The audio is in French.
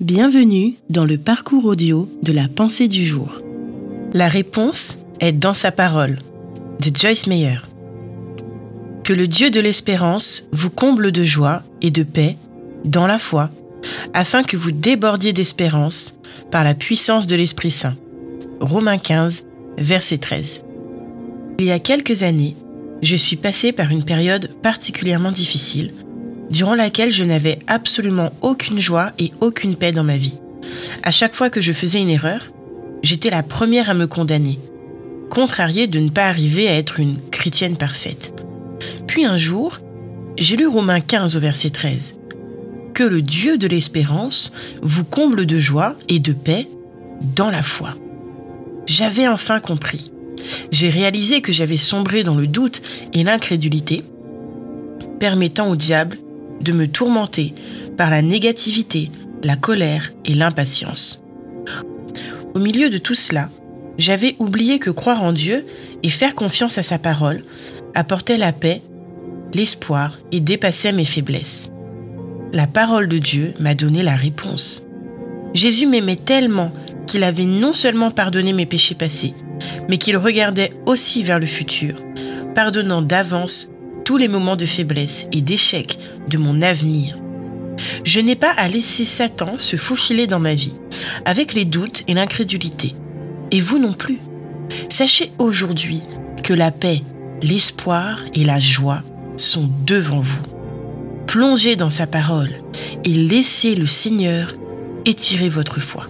Bienvenue dans le parcours audio de la pensée du jour. La réponse est dans sa parole, de Joyce Meyer. Que le Dieu de l'espérance vous comble de joie et de paix dans la foi, afin que vous débordiez d'espérance par la puissance de l'Esprit Saint. Romains 15, verset 13. Il y a quelques années, je suis passé par une période particulièrement difficile durant laquelle je n'avais absolument aucune joie et aucune paix dans ma vie. À chaque fois que je faisais une erreur, j'étais la première à me condamner, contrariée de ne pas arriver à être une chrétienne parfaite. Puis un jour, j'ai lu Romains 15 au verset 13. Que le Dieu de l'espérance vous comble de joie et de paix dans la foi. J'avais enfin compris. J'ai réalisé que j'avais sombré dans le doute et l'incrédulité, permettant au diable de me tourmenter par la négativité, la colère et l'impatience. Au milieu de tout cela, j'avais oublié que croire en Dieu et faire confiance à sa parole apportait la paix, l'espoir et dépassait mes faiblesses. La parole de Dieu m'a donné la réponse. Jésus m'aimait tellement qu'il avait non seulement pardonné mes péchés passés, mais qu'il regardait aussi vers le futur, pardonnant d'avance les moments de faiblesse et d'échec de mon avenir. Je n'ai pas à laisser Satan se faufiler dans ma vie, avec les doutes et l'incrédulité. Et vous non plus. Sachez aujourd'hui que la paix, l'espoir et la joie sont devant vous. Plongez dans sa parole et laissez le Seigneur étirer votre foi.